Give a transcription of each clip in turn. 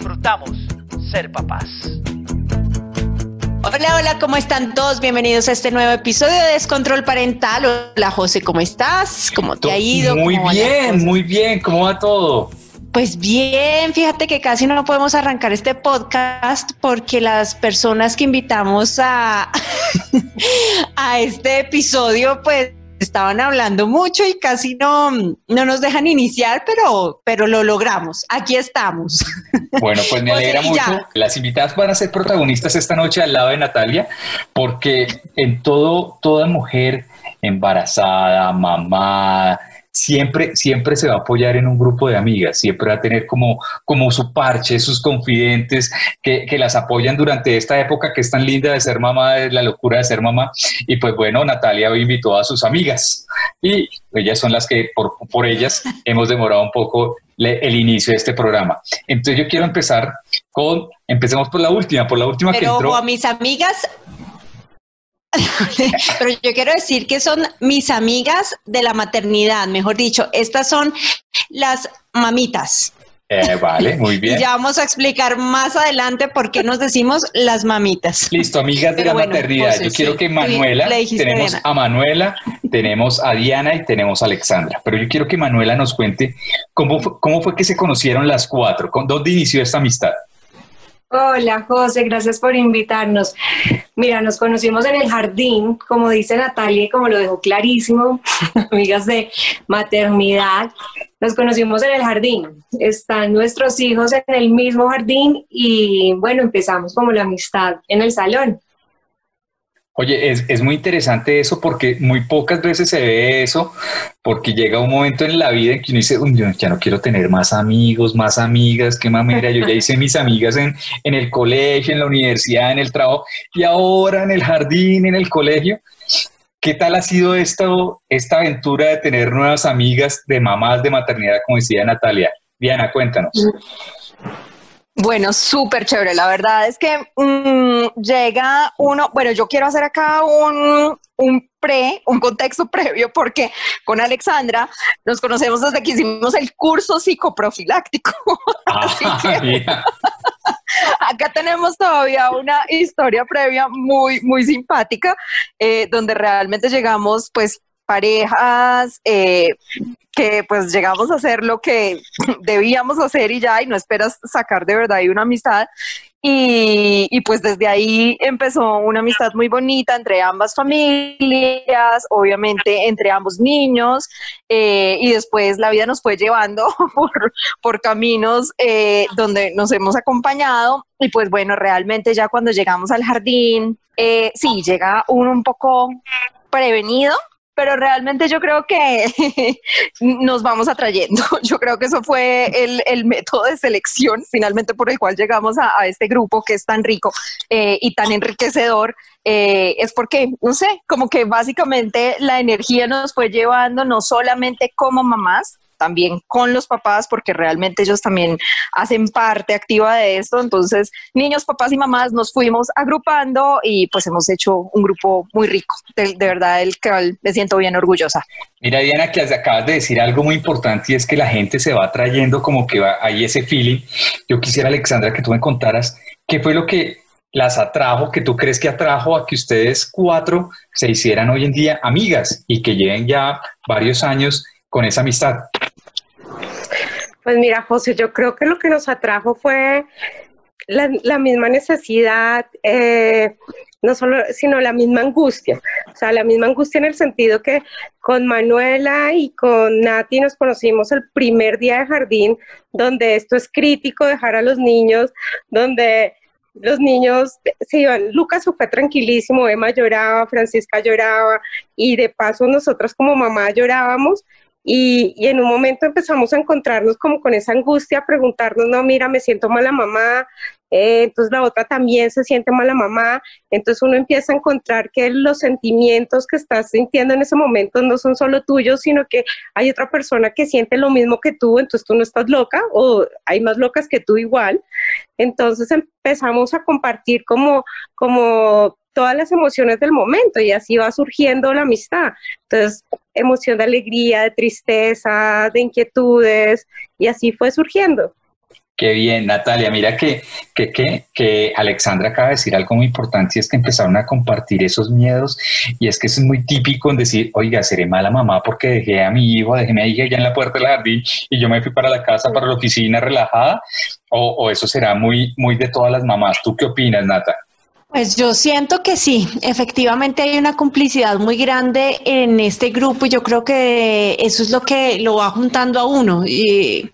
disfrutamos ser papás. Hola, hola, ¿cómo están todos? Bienvenidos a este nuevo episodio de Descontrol Parental. Hola, José, ¿cómo estás? ¿Cómo te ha ido? Muy bien, muy bien. ¿Cómo va todo? Pues bien, fíjate que casi no podemos arrancar este podcast porque las personas que invitamos a, a este episodio, pues estaban hablando mucho y casi no, no nos dejan iniciar, pero, pero lo logramos. Aquí estamos. Bueno, pues me alegra mucho. Las invitadas van a ser protagonistas esta noche al lado de Natalia, porque en todo, toda mujer embarazada, mamá, siempre, siempre se va a apoyar en un grupo de amigas, siempre va a tener como, como su parche, sus confidentes que, que, las apoyan durante esta época que es tan linda de ser mamá, de la locura de ser mamá. Y pues bueno, Natalia hoy invitó a sus amigas y ellas son las que por, por ellas hemos demorado un poco le, el inicio de este programa. Entonces yo quiero empezar con, empecemos por la última, por la última Pero, que entró. a mis amigas, pero yo quiero decir que son mis amigas de la maternidad, mejor dicho, estas son las mamitas. Eh, vale, muy bien. Ya vamos a explicar más adelante por qué nos decimos las mamitas. Listo, amigas de Pero la bueno, maternidad. Yo quiero que Manuela, tenemos Diana. a Manuela, tenemos a Diana y tenemos a Alexandra. Pero yo quiero que Manuela nos cuente cómo fue, cómo fue que se conocieron las cuatro, dónde inició esta amistad. Hola José, gracias por invitarnos. Mira, nos conocimos en el jardín, como dice Natalia, como lo dejó clarísimo, amigas de maternidad, nos conocimos en el jardín. Están nuestros hijos en el mismo jardín y bueno, empezamos como la amistad en el salón. Oye, es, es, muy interesante eso porque muy pocas veces se ve eso, porque llega un momento en la vida en que uno dice, ya no quiero tener más amigos, más amigas, qué mamera, yo ya hice mis amigas en, en el colegio, en la universidad, en el trabajo, y ahora en el jardín, en el colegio. ¿Qué tal ha sido esto, esta aventura de tener nuevas amigas de mamás de maternidad, como decía Natalia? Diana, cuéntanos. Bueno, súper chévere. La verdad es que mmm, llega uno, bueno, yo quiero hacer acá un, un pre, un contexto previo, porque con Alexandra nos conocemos desde que hicimos el curso psicoprofiláctico. Ah, Así que acá tenemos todavía una historia previa muy, muy simpática, eh, donde realmente llegamos, pues, parejas eh, que pues llegamos a hacer lo que debíamos hacer y ya, y no esperas sacar de verdad una amistad. Y, pues desde ahí empezó una amistad muy bonita entre ambas familias, obviamente entre ambos niños, eh, y después la vida nos fue llevando por, por caminos eh, donde nos hemos acompañado. Y pues bueno, realmente ya cuando llegamos al jardín, eh, sí, llega uno un poco prevenido, pero realmente yo creo que nos vamos atrayendo. Yo creo que eso fue el, el método de selección finalmente por el cual llegamos a, a este grupo que es tan rico eh, y tan enriquecedor. Eh, es porque, no sé, como que básicamente la energía nos fue llevando no solamente como mamás, también con los papás, porque realmente ellos también hacen parte activa de esto. Entonces, niños, papás y mamás nos fuimos agrupando y pues hemos hecho un grupo muy rico. De, verdad, el que me siento bien orgullosa. Mira, Diana, que acabas de decir algo muy importante y es que la gente se va trayendo como que va, hay ese feeling. Yo quisiera, Alexandra, que tú me contaras qué fue lo que las atrajo, que tú crees que atrajo a que ustedes cuatro se hicieran hoy en día amigas y que lleven ya varios años con esa amistad. Pues mira, José, yo creo que lo que nos atrajo fue la, misma necesidad, eh, no solo, sino la misma angustia. O sea, la misma angustia en el sentido que con Manuela y con Nati nos conocimos el primer día de jardín, donde esto es crítico, dejar a los niños, donde los niños se iban, Lucas fue tranquilísimo, Emma lloraba, Francisca lloraba y de paso nosotras como mamá llorábamos Y, y, en un momento empezamos a encontrarnos como con esa angustia, preguntarnos, no, mira, me siento mala mamá, eh, entonces la otra también se siente mala mamá, entonces uno empieza a encontrar que los sentimientos que estás sintiendo en ese momento no son solo tuyos, sino que hay otra persona que siente lo mismo que tú, entonces tú no estás loca o hay más locas que tú igual. Entonces empezamos a compartir como, como todas las emociones del momento y así va surgiendo la amistad. Entonces, emoción de alegría, de tristeza, de inquietudes y así fue surgiendo. Qué bien, Natalia. Mira que, que, que, que, Alexandra acaba de decir algo muy importante y es que empezaron a compartir esos miedos y es que es muy típico en decir, oiga, seré mala mamá porque dejé a mi hijo, dejé a mi hija ya en la puerta del jardín y yo me fui para la casa, para la oficina relajada o, o eso será muy, muy de todas las mamás. ¿Tú qué opinas, Nata? Pues yo siento que sí, efectivamente hay una complicidad muy grande en este grupo y yo creo que eso es lo que lo va juntando a uno. Y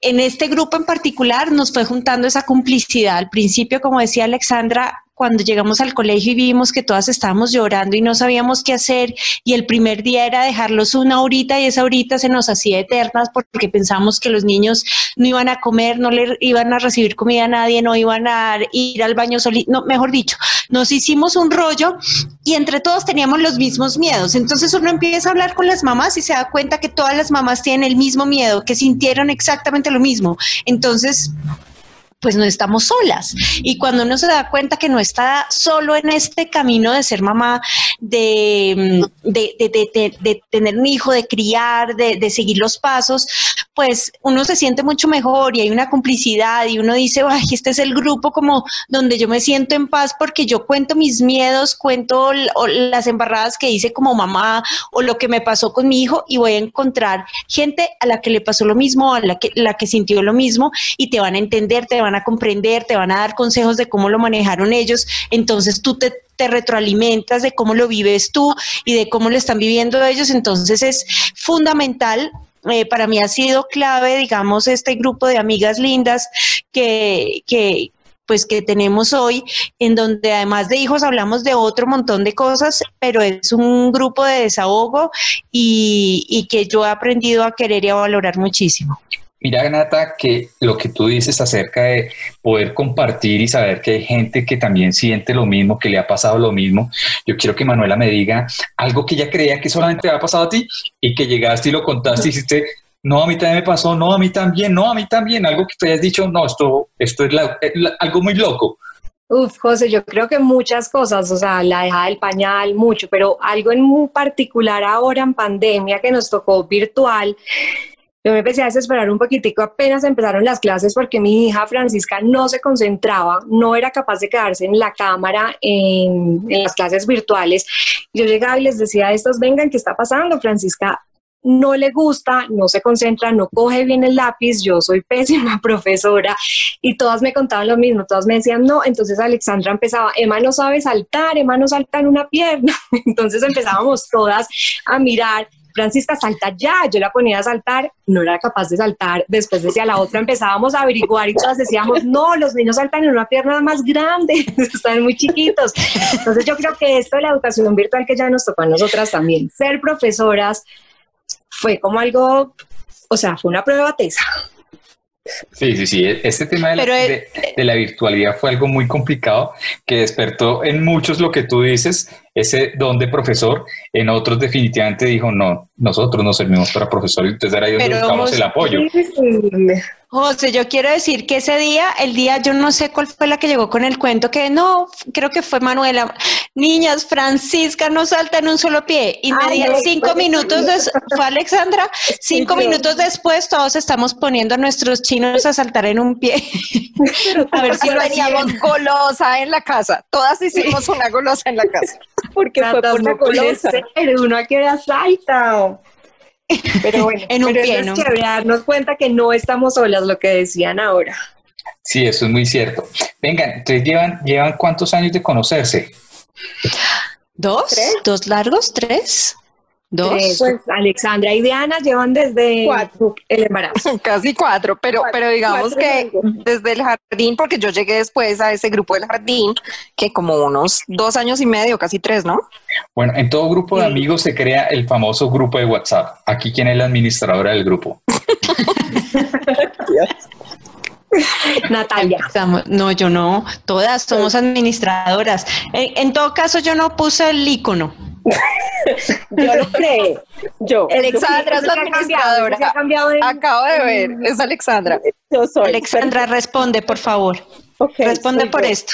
en este grupo en particular nos fue juntando esa complicidad. Al principio, como decía Alexandra, cuando llegamos al colegio y vimos que todas estábamos llorando y no sabíamos qué hacer y el primer día era dejarlos una horita y esa horita se nos hacía eternas porque pensamos que los niños no iban a comer, no le iban a recibir comida a nadie, no iban a ir al baño solito, no, mejor dicho, nos hicimos un rollo y entre todos teníamos los mismos miedos. Entonces uno empieza a hablar con las mamás y se da cuenta que todas las mamás tienen el mismo miedo, que sintieron exactamente lo mismo. Entonces, pues no estamos solas. Y cuando uno se da cuenta que no está solo en este camino de ser mamá, de, de, tener un hijo, de criar, de, seguir los pasos, pues uno se siente mucho mejor y hay una complicidad y uno dice, ay, este es el grupo como donde yo me siento en paz porque yo cuento mis miedos, cuento las embarradas que hice como mamá o lo que me pasó con mi hijo y voy a encontrar gente a la que le pasó lo mismo, a la que, la que sintió lo mismo y te van a entender, te van van a comprender, te van a dar consejos de cómo lo manejaron ellos, entonces tú te, retroalimentas de cómo lo vives tú y de cómo lo están viviendo ellos, entonces es fundamental eh, para mí ha sido clave, digamos, este grupo de amigas lindas que, que, pues que tenemos hoy, en donde además de hijos hablamos de otro montón de cosas, pero es un grupo de desahogo y, y que yo he aprendido a querer y a valorar muchísimo. Mira, Nata, que lo que tú dices acerca de poder compartir y saber que hay gente que también siente lo mismo, que le ha pasado lo mismo, yo quiero que Manuela me diga algo que ella creía que solamente había pasado a ti y que llegaste y lo contaste y dijiste, no, a mí también me pasó, no, a mí también, no, a mí también, algo que tú hayas dicho, no, esto, esto es, algo muy loco. Uf, José, yo creo que muchas cosas, o sea, la dejada del pañal, mucho, pero algo en muy particular ahora en pandemia que nos tocó virtual, yo me empecé a desesperar un poquitico apenas empezaron las clases porque mi hija Francisca no se concentraba, no era capaz de quedarse en la cámara en, las clases virtuales. Yo llegaba y les decía a estos, vengan, ¿qué está pasando? Francisca no le gusta, no se concentra, no coge bien el lápiz, yo soy pésima profesora y todas me contaban lo mismo, todas me decían no, entonces Alexandra empezaba, Emma no sabe saltar, Emma no salta en una pierna, entonces empezábamos todas a mirar Francisca, salta ya. Yo la ponía a saltar, no era capaz de saltar. Después decía la otra, empezábamos a averiguar y todas decíamos, no, los niños saltan en una pierna más grande, están muy chiquitos. Entonces yo creo que esto de la educación virtual que ya nos tocó a nosotras también, ser profesoras, fue como algo, o sea, fue una prueba tesa. Sí, sí, sí. Este tema de la, virtualidad fue algo muy complicado que despertó en muchos lo que tú dices, ese don de profesor, en otros definitivamente dijo, no, nosotros no servimos para profesor, entonces era ahí donde buscamos el apoyo. José, yo quiero decir que ese día, el día, yo no sé cuál fue la que llegó con el cuento, que no, creo que fue Manuela. Niñas, Francisca no salta en un solo pie. Y me dijeron cinco minutos, fue Alexandra, cinco minutos después todos estamos poniendo a nuestros chinos a saltar en un pie. a ver si lo teníamos golosa en la casa. Todas hicimos una golosa en la casa. Porque fue por una golosa. Uno que era salta. Pero bueno, en un pero es que darnos cuenta que no estamos solas, lo que decían ahora. Sí, eso es muy cierto. Vengan, entonces llevan, llevan cuántos años de conocerse? ¿Dos? ¿Dos largos? ¿Tres? Dos. Pues Alexandra y Diana llevan desde Cuatro. el embarazo. Casi cuatro, pero, Cuatro, pero digamos cuatro que años. desde el jardín, porque yo llegué después a ese grupo del jardín, que como unos dos años y medio, casi tres, ¿no? Bueno, en todo grupo de amigos se crea el famoso grupo de WhatsApp. Aquí, ¿quién es la administradora del grupo? Natalia. No, yo no. Todas somos administradoras. En, en todo caso, yo no puse el icono. Yo lo creo. Yo. Alexandra es la se ha cambiado, administradora. se ha cambiado de- Acabo de ver, es Alexandra. Yo soy. Alexandra, responde, por favor. Responde por yo. esto.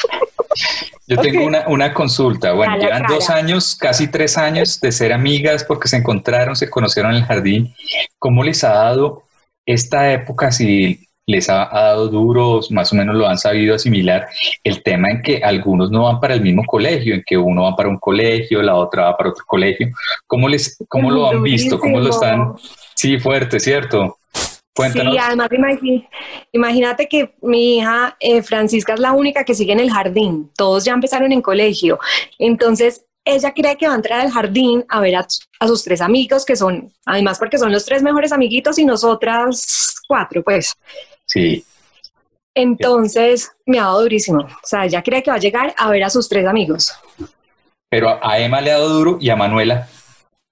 Yo tengo una, una consulta. Bueno, llevan dos años, casi tres años de ser amigas porque se encontraron, se conocieron en el jardín. ¿Cómo les ha dado esta época? Si les ha, ha dado duros, más o menos lo han sabido asimilar, el tema en que algunos no van para el mismo colegio, en que uno va para un colegio, la otra va para otro colegio. ¿Cómo, les, cómo lo han visto? ¿Cómo lo están? Sí, fuerte, ¿cierto? Cuéntanos. Sí, además imagínate que mi hija eh, Francisca es la única que sigue en el jardín. Todos ya empezaron en colegio. Entonces, ella cree que va a entrar al jardín a ver a, a sus tres amigos, que son, además porque son los tres mejores amiguitos y nosotras cuatro, pues. Sí. Entonces, me ha dado durísimo. O sea, ella cree que va a llegar a ver a sus tres amigos. Pero a Emma le ha dado duro y a Manuela.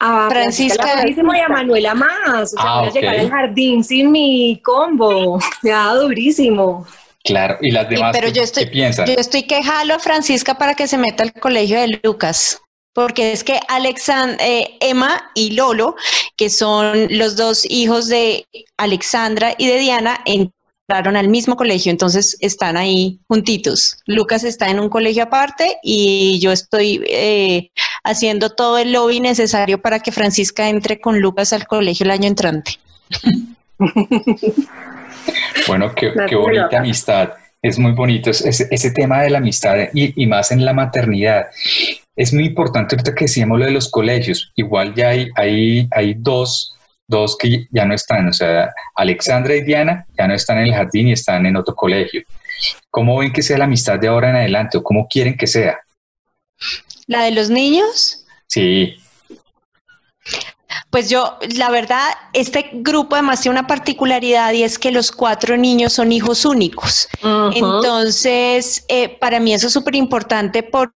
A Francisca- Francisca, durísimo y a Manuela más. O sea, Ah, voy a ok. llegar al jardín sin mi combo. Me ha dado durísimo. Claro. ¿Y las Sí, demás pero qué, yo estoy, qué piensan? yo estoy que jalo a Francisca para que se meta al colegio de Lucas. Porque es que Alexan- eh, Emma y Lolo, que son los dos hijos de Alexandra y de Diana, entraron al mismo colegio, entonces están ahí juntitos. Lucas está en un colegio aparte y yo estoy eh, haciendo todo el lobby necesario para que Francisca entre con Lucas al colegio el año entrante. Bueno, qué, qué bonita amistad. Es muy bonito es- ese, ese tema de la amistad y, y más en la maternidad. Es muy importante ahorita que decíamos lo de los colegios. Igual ya hay, hay, hay dos, dos que ya no están. O sea, Alexandra y Diana ya no están en el jardín y están en otro colegio. ¿Cómo ven que sea la amistad de ahora en adelante o cómo quieren que sea? La de los niños, Sí, Pues yo, la verdad, este grupo además tiene una particularidad y es que los cuatro niños son hijos únicos. Entonces, eh, para mí eso es súper importante porque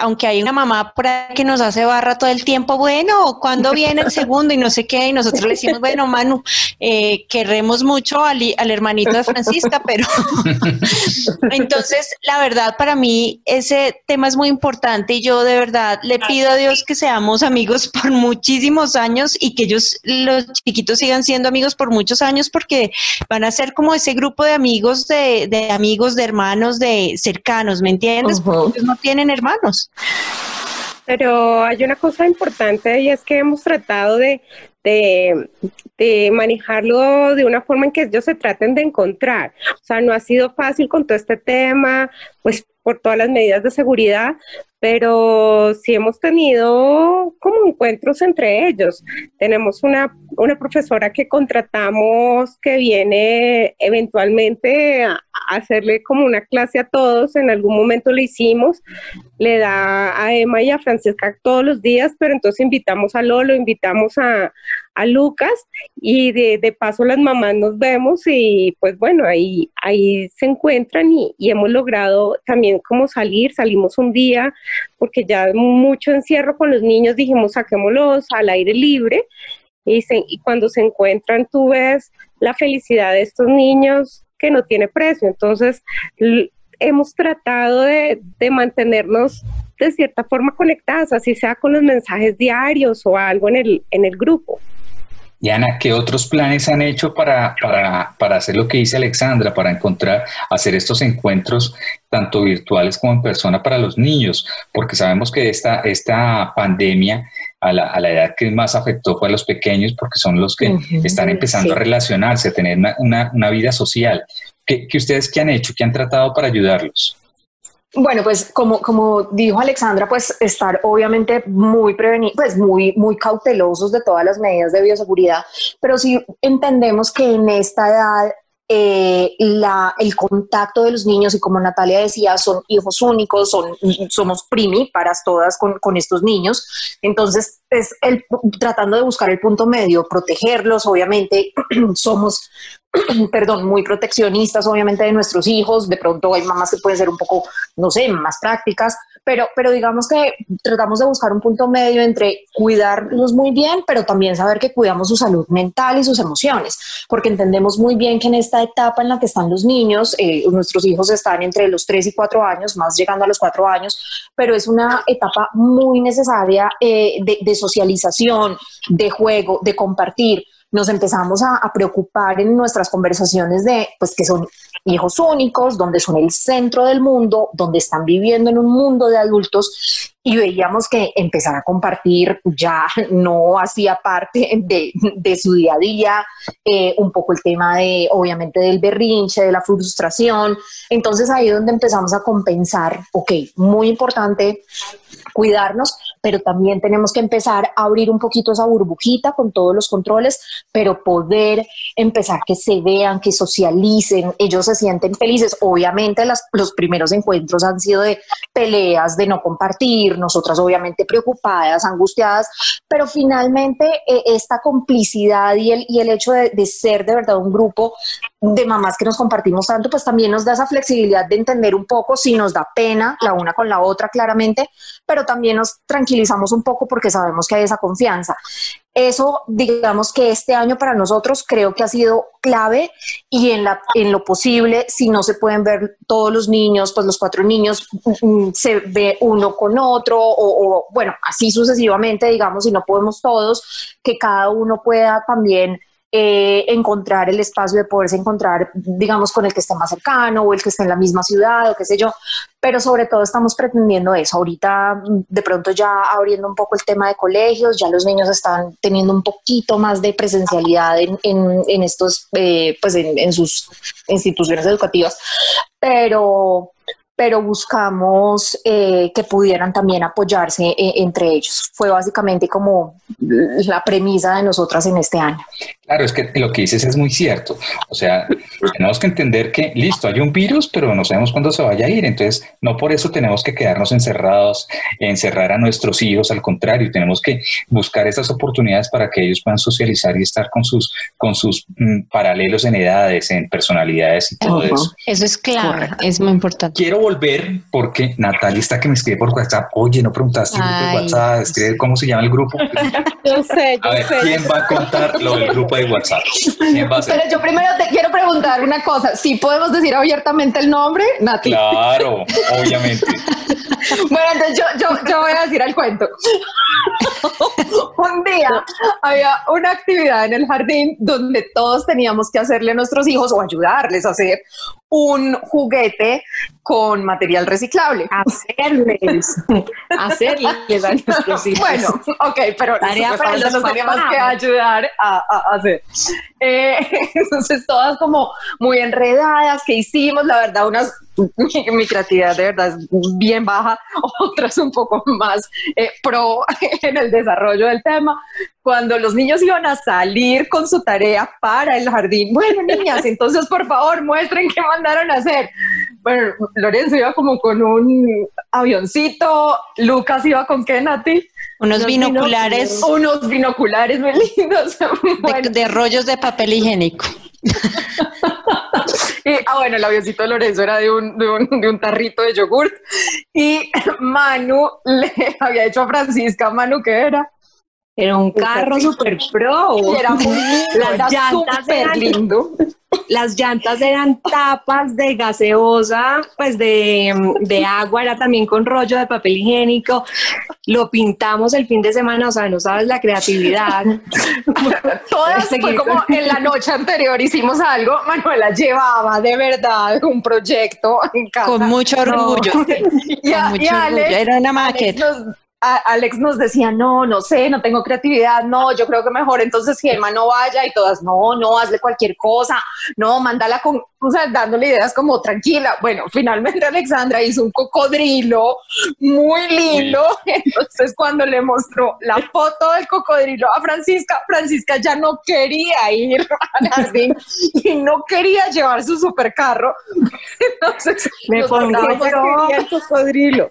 aunque hay una mamá por ahí que nos hace barra todo el tiempo, bueno, ¿cuándo viene el segundo? Y no sé qué, y nosotros le decimos, bueno, Manu, eh, queremos mucho al, al hermanito de Francisca, pero entonces, la verdad, para mí ese tema es muy importante y yo de verdad le pido a Dios que seamos amigos por muchísimos años y que ellos, los chiquitos, sigan siendo amigos por muchos años porque van a ser como ese grupo de amigos, de, de amigos, de hermanos, de cercanos, ¿me entiendes? Porque ellos no tienen hermanos. Pero hay una cosa importante y es que hemos tratado de, de, manejarlo de una forma en que ellos se traten de encontrar. O sea, no ha sido fácil con todo este tema, pues por todas las medidas de seguridad, pero sí hemos tenido como encuentros entre ellos. Tenemos una, una profesora que contratamos que viene eventualmente a, hacerle como una clase a todos, en algún momento le hicimos, le da a Emma y a Francesca todos los días, pero entonces invitamos a Lolo, invitamos a, a Lucas y de, de paso las mamás nos vemos y pues bueno, ahí, ahí se encuentran y, hemos logrado también como salir, salimos un día porque ya mucho encierro con los niños, dijimos saquémoslos al aire libre y, se- y cuando se encuentran tú ves la felicidad de estos niños que no tiene precio, entonces hemos tratado de, de mantenernos de cierta forma conectadas, así sea con los mensajes diarios o algo en el, en el grupo. Diana, ¿qué otros planes han hecho para, para, para hacer lo que dice Alexandra, para encontrar, hacer estos encuentros tanto virtuales como en persona para los niños? Porque sabemos que esta, esta pandemia a la, a la edad que más afectó fue a los pequeños porque son los que están empezando sí. a relacionarse, a tener una, una, una vida social. ¿Qué, qué ustedes qué han hecho? ¿Qué han tratado para ayudarlos? Bueno, pues como, como dijo Alexandra, pues estar obviamente muy prevenidos, pues muy, muy cautelosos de todas las medidas de bioseguridad, pero sí entendemos que en esta edad eh, la, el contacto de los niños y como Natalia decía, son hijos únicos, son, somos primíparas todas con, con estos niños. Entonces, es el, tratando de buscar el punto medio, protegerlos, obviamente somos perdón, muy proteccionistas obviamente de nuestros hijos, de pronto hay mamás que pueden ser un poco, no sé, más prácticas, pero, pero digamos que tratamos de buscar un punto medio entre cuidarlos muy bien, pero también saber que cuidamos su salud mental y sus emociones, porque entendemos muy bien que en esta etapa en la que están los niños, eh, nuestros hijos están entre los 3 y 4 años, más llegando a los 4 años, pero es una etapa muy necesaria eh, de, de socialización, de juego, de compartir nos empezamos a, preocupar en nuestras conversaciones de pues que son hijos únicos, donde son el centro del mundo, donde están viviendo en un mundo de adultos y veíamos que empezar a compartir ya no hacía parte de, de su día a día, eh, un poco el tema de, obviamente, del berrinche, de la frustración. Entonces ahí es donde empezamos a compensar, ok, muy importante cuidarnos, pero también tenemos que empezar a abrir un poquito esa burbujita con todos los controles, pero poder empezar que se vean, que socialicen, ellos se sienten felices. Obviamente las, los primeros encuentros han sido de peleas, de no compartir, nosotras obviamente preocupadas, angustiadas, pero finalmente eh, esta complicidad y el, y el hecho de, de ser de verdad un grupo de mamás que nos compartimos tanto, pues también nos da esa flexibilidad de entender un poco si nos da pena la una con la otra claramente, pero también nos tranquilizamos un poco porque sabemos que hay esa confianza. Eso, digamos que este año para nosotros creo que ha sido clave y en, lo posible, si no se pueden ver todos los niños, pues los cuatro niños mm, se ve uno con otro o, o bueno, así sucesivamente, digamos, si no podemos todos, que cada uno pueda también eh, encontrar el espacio de poderse encontrar, digamos, con el que esté más cercano o el que esté en la misma ciudad o qué sé yo, pero sobre todo estamos pretendiendo eso. Ahorita, mm, de pronto ya abriendo un poco el tema de colegios, ya los niños están teniendo un poquito más de presencialidad en, en, estos, eh, pues en, en sus instituciones educativas, pero pero buscamos eh, que pudieran también apoyarse eh, entre ellos. Fue básicamente como la premisa de nosotras en este año. Claro, es que lo que dices es muy cierto. O sea, tenemos que entender que, listo, hay un virus, pero no sabemos cuándo se vaya a ir. Entonces, no por eso tenemos que quedarnos encerrados, encerrar a nuestros hijos. Al contrario, tenemos que buscar esas oportunidades para que ellos puedan socializar y estar con sus, con sus mm, paralelos en edades, en personalidades y todo eso. Eso es claro, es muy importante. Quiero volver porque Natalia está que me escribe por WhatsApp. Oye, no preguntaste el grupo de WhatsApp, escribe cómo se llama el grupo. yo sé, yo a ver, sé. ¿quién va a contar lo del grupo de WhatsApp? ¿Quién va a Pero yo primero te quiero preguntar una cosa. ¿Si podemos decir abiertamente el nombre, Nati? Claro, obviamente. Bueno, entonces yo, yo, yo voy a decir el cuento. Un día había una actividad en el jardín donde todos teníamos que hacerle a nuestros hijos o ayudarles a hacer un juguete con material reciclable. Hacerles, hacerles a nuestros hijos. Bueno, ok, pero los nos teníamos que ayudar a, a- a hacer. Eh, entonces, todas como muy enredadas, que hicimos? La verdad, unas, mi, mi creatividad de verdad es bien baja, otras un poco más eh, pro en el desarrollo del tema. Cuando los niños iban a salir con su tarea para el jardín, bueno, niñas, entonces por favor muestren qué mandaron a hacer. Bueno, Lorenzo iba como con un avioncito, Lucas iba con qué, Nati? Unos binoculares Unos binoculares muy lindos. de, Bueno, de rollos de papel higiénico. y, ah, bueno, el avioncito de Lorenzo era de un, de un, de un tarrito de yogurt. Y Manu le había hecho a Francisca, Manu, ¿qué era? Era un carro super pro. Y era muy lindo, Las llantas súper eran- lindo. Las llantas eran tapas de gaseosa, pues de, de agua, era también con rollo de papel higiénico. Lo pintamos el fin de semana, o sea, no sabes la creatividad. Todas fue Seguir como en la noche anterior hicimos algo, Manuela llevaba de verdad un proyecto en casa. Con mucho orgullo. Y, a- Con mucho y Alex, orgullo. Era una Alex maqueta. nos, Alex nos decía, no, no sé, no tengo creatividad, no, yo creo que mejor entonces Gemma no vaya y todas, no, no, hazle cualquier cosa, no, mándala con, o sea, dándole ideas como tranquila. Bueno, finalmente Alexandra hizo un cocodrilo muy lindo, entonces cuando le mostró la foto del cocodrilo a Francisca, Francisca ya no quería ir jardín y no quería llevar su supercarro, entonces me pongo el cocodrilo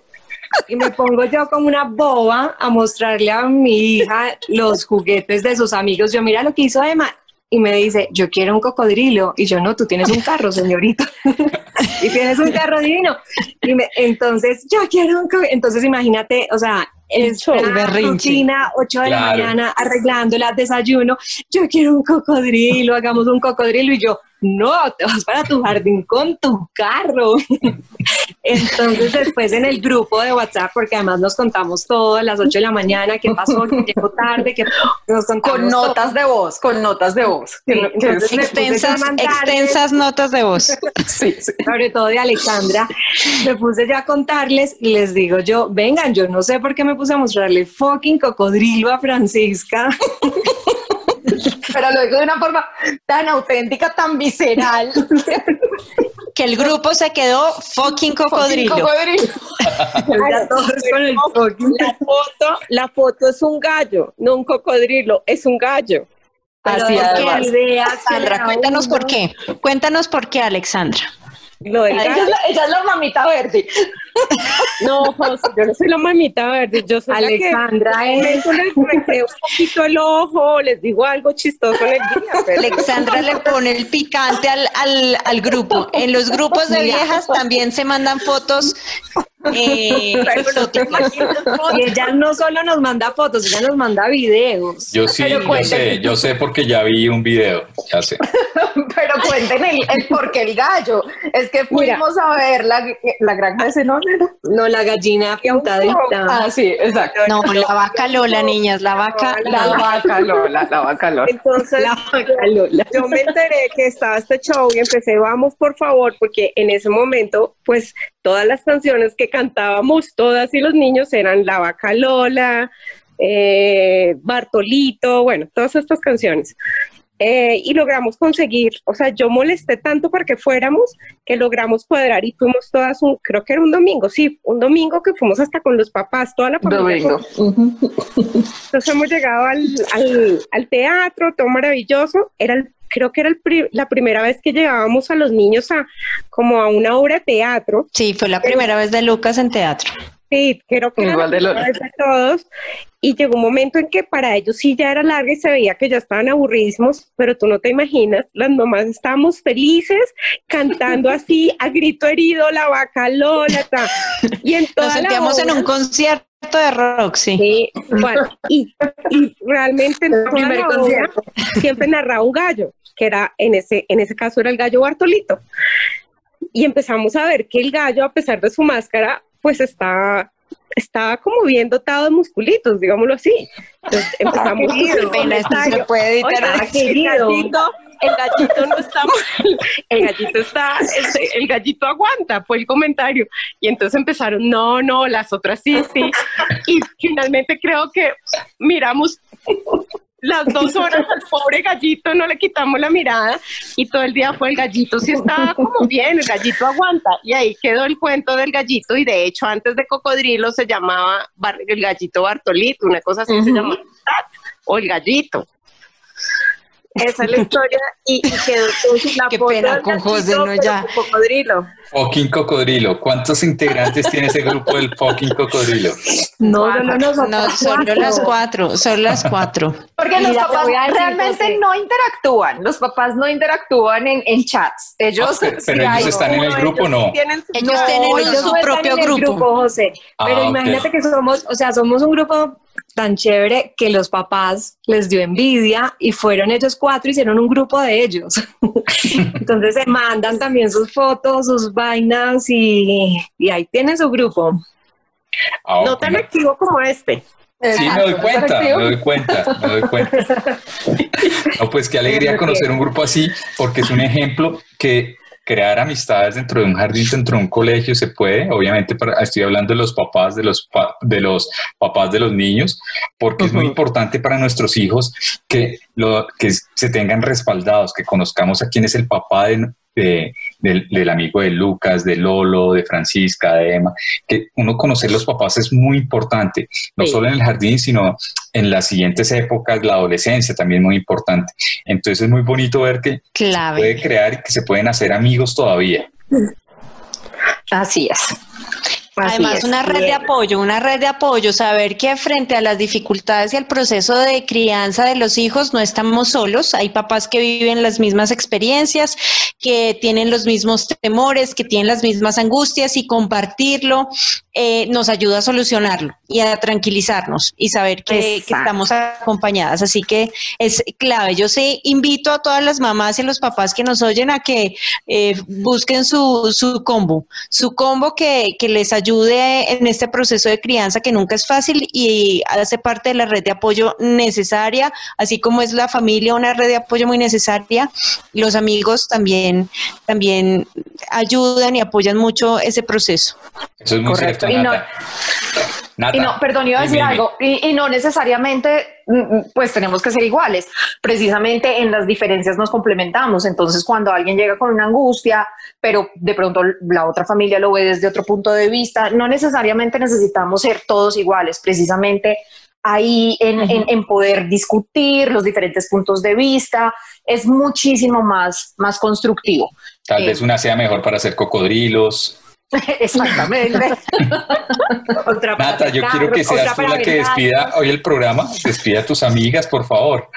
y me pongo yo como una boba a mostrarle a mi hija los juguetes de sus amigos. Yo, mira lo que hizo Emma. Y me dice, yo quiero un cocodrilo. Y yo, no, tú tienes un carro, señorita. y tienes un carro divino. Y me, entonces, yo quiero un cocodrilo. Entonces, imagínate, o sea, es una rutina, 8 de la mañana, arreglándola, desayuno. Yo quiero un cocodrilo, hagamos un cocodrilo. Y yo, no, te vas para tu jardín con tu carro. Entonces después en el grupo de WhatsApp, porque además nos contamos todo a las 8 de la mañana, qué pasó, que llegó tarde, que nos contamos Con notas de voz, con notas de voz. extensas, extensas notas de voz. sí, Sobre todo de Alexandra. Me puse ya a contarles y les digo yo, vengan, yo no sé por qué me puse a mostrarle fucking cocodrilo a Francisca pero lo digo de una forma tan auténtica, tan visceral. que el grupo se quedó fucking cocodrilo. la, foto, la foto es un gallo, no un cocodrilo, es un gallo. Así es. Alexandra, cuéntanos por qué. Cuéntanos por qué, Alexandra. Ella, es la, mamita verde. No, José, yo no soy la mamita verde, yo soy Alexandra la que es. les un poquito el ojo, les digo algo chistoso en el día. Alexandra le pone el picante al, al, al grupo. En los grupos de viejas también se mandan fotos eh, y ella no solo nos manda fotos, ella nos manda videos. Yo sí, yo sé, yo sé porque ya vi un video, ya sé. Pero cuenten el, por qué el gallo. Es que fuimos a ver la, la granja de Zenón, ¿no? la gallina pintadita. Ah, sí, exacto. No, la vaca Lola, niñas, la vaca, la, vaca Lola, la vaca Lola. Entonces, yo me enteré que estaba este show y empecé, vamos por favor, porque en ese momento, pues todas las canciones que cantábamos, todas y los niños eran La Vaca Lola, eh, Bartolito, bueno, todas estas canciones. Eh, y logramos conseguir, o sea, yo molesté tanto para que fuéramos que logramos cuadrar y fuimos todas, un, creo que era un domingo, sí, un domingo que fuimos hasta con los papás, toda la familia. Entonces hemos llegado al, al, al, teatro, todo maravilloso, era el creo que era la primera vez que llevábamos a los niños a como a una obra de teatro. Sí, fue la primera vez de Lucas en teatro. Sí, creo que Igual de, de todos. Y llegó un momento en que para ellos sí ya era larga y se veía que ya estaban aburridísimos, pero tú no te imaginas, las mamás estábamos felices cantando así a grito herido, la vaca Lola. Y en Nos sentíamos en un concierto de rock, sí. sí bueno, y, realmente en siempre narraba un gallo, que era en ese, en ese caso era el gallo Bartolito. Y empezamos a ver que el gallo, a pesar de su máscara, pues está estaba como bien dotado de musculitos, digámoslo así. Entonces empezamos a se puede editar el gallito, el gallito no está mal, el gallito está, el, el, gallito aguanta, fue el comentario. Y entonces empezaron, no, no, las otras sí, sí. Y finalmente creo que miramos las dos horas al pobre gallito, no le quitamos la mirada y todo el día fue el gallito, sí estaba como bien, el gallito aguanta. Y ahí quedó el cuento del gallito y de hecho antes de cocodrilo se llamaba el gallito Bartolito, una cosa así se llamaba, o el gallito. Esa es la historia y, quedó la Qué pena con José, no ya. Cocodrilo. Fucking cocodrilo. ¿Cuántos integrantes tiene ese grupo del fucking cocodrilo? No, no, no, no, solo las cuatro, son las cuatro. Porque los papás realmente no interactúan, los papás no interactúan en, en chats. Ellos, ah, pero, ellos están en el grupo, ¿no? Tienen, ellos tienen su propio grupo. José. Pero ah, imagínate que somos, o sea, somos un grupo tan chévere que los papás les dio envidia y fueron ellos cuatro, hicieron un grupo de ellos. Entonces se mandan también sus fotos, sus vainas y, ahí tienen su grupo. Ah, no tan activo como este. Sí, me doy cuenta, me doy cuenta, me doy cuenta. No, pues qué alegría conocer un grupo así, porque es un ejemplo que crear amistades dentro de un jardín, dentro de un colegio, se puede. Obviamente, estoy hablando de los papás, de los, de los papás de los niños, porque es muy importante para nuestros hijos que, lo, que se tengan respaldados, que conozcamos a quién es el papá de, del, amigo de Lucas, de Lolo, de Francisca, de Emma, que uno conocer los papás es muy importante, no solo en el jardín, sino en las siguientes épocas, la adolescencia también muy importante. Entonces es muy bonito ver que se puede crear y que se pueden hacer amigos todavía. Así es. Además, una red de apoyo, una red de apoyo, saber que frente a las dificultades y al proceso de crianza de los hijos no estamos solos, hay papás que viven las mismas experiencias, que tienen los mismos temores, que tienen las mismas angustias y compartirlo eh, nos ayuda a solucionarlo y a tranquilizarnos y saber que, estamos acompañadas. Así que es clave. Yo sí invito a todas las mamás y los papás que nos oyen a que eh, busquen su, su combo, su combo que, que les ayude ayude en este proceso de crianza que nunca es fácil y hace parte de la red de apoyo necesaria, así como es la familia una red de apoyo muy necesaria, los amigos también, también ayudan y apoyan mucho ese proceso. Eso es muy Correcto. cierto. Y no, perdón, iba a decir algo, y, no necesariamente, mm, mm, pues tenemos que ser iguales. Precisamente en las diferencias nos complementamos. Entonces, cuando alguien llega con una angustia, pero de pronto la otra familia lo ve desde otro punto de vista, no necesariamente necesitamos ser todos iguales. Precisamente ahí en, en, poder discutir los diferentes puntos de vista es muchísimo más, más constructivo. Tal vez eh, una sea mejor para hacer cocodrilos, Exactamente. Nata, yo quiero que seas tú la que despida hoy el programa. Despida a tus amigas, por favor.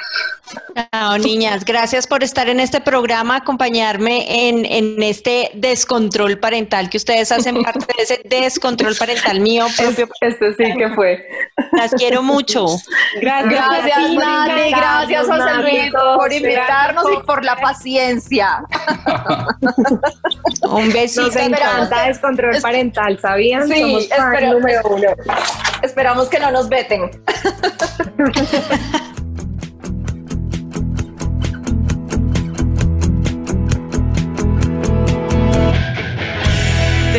No, niñas, gracias por estar en este programa, acompañarme en, en, este descontrol parental que ustedes hacen parte de ese descontrol parental mío propio. Este, sí que fue. Las quiero mucho. Gracias, gracias Nati, gracias José Luis por invitarnos y por la paciencia. Un besito. Nos encanta descontrol parental, ¿sabían? Sí, Somos número uno. Esperamos que no nos veten.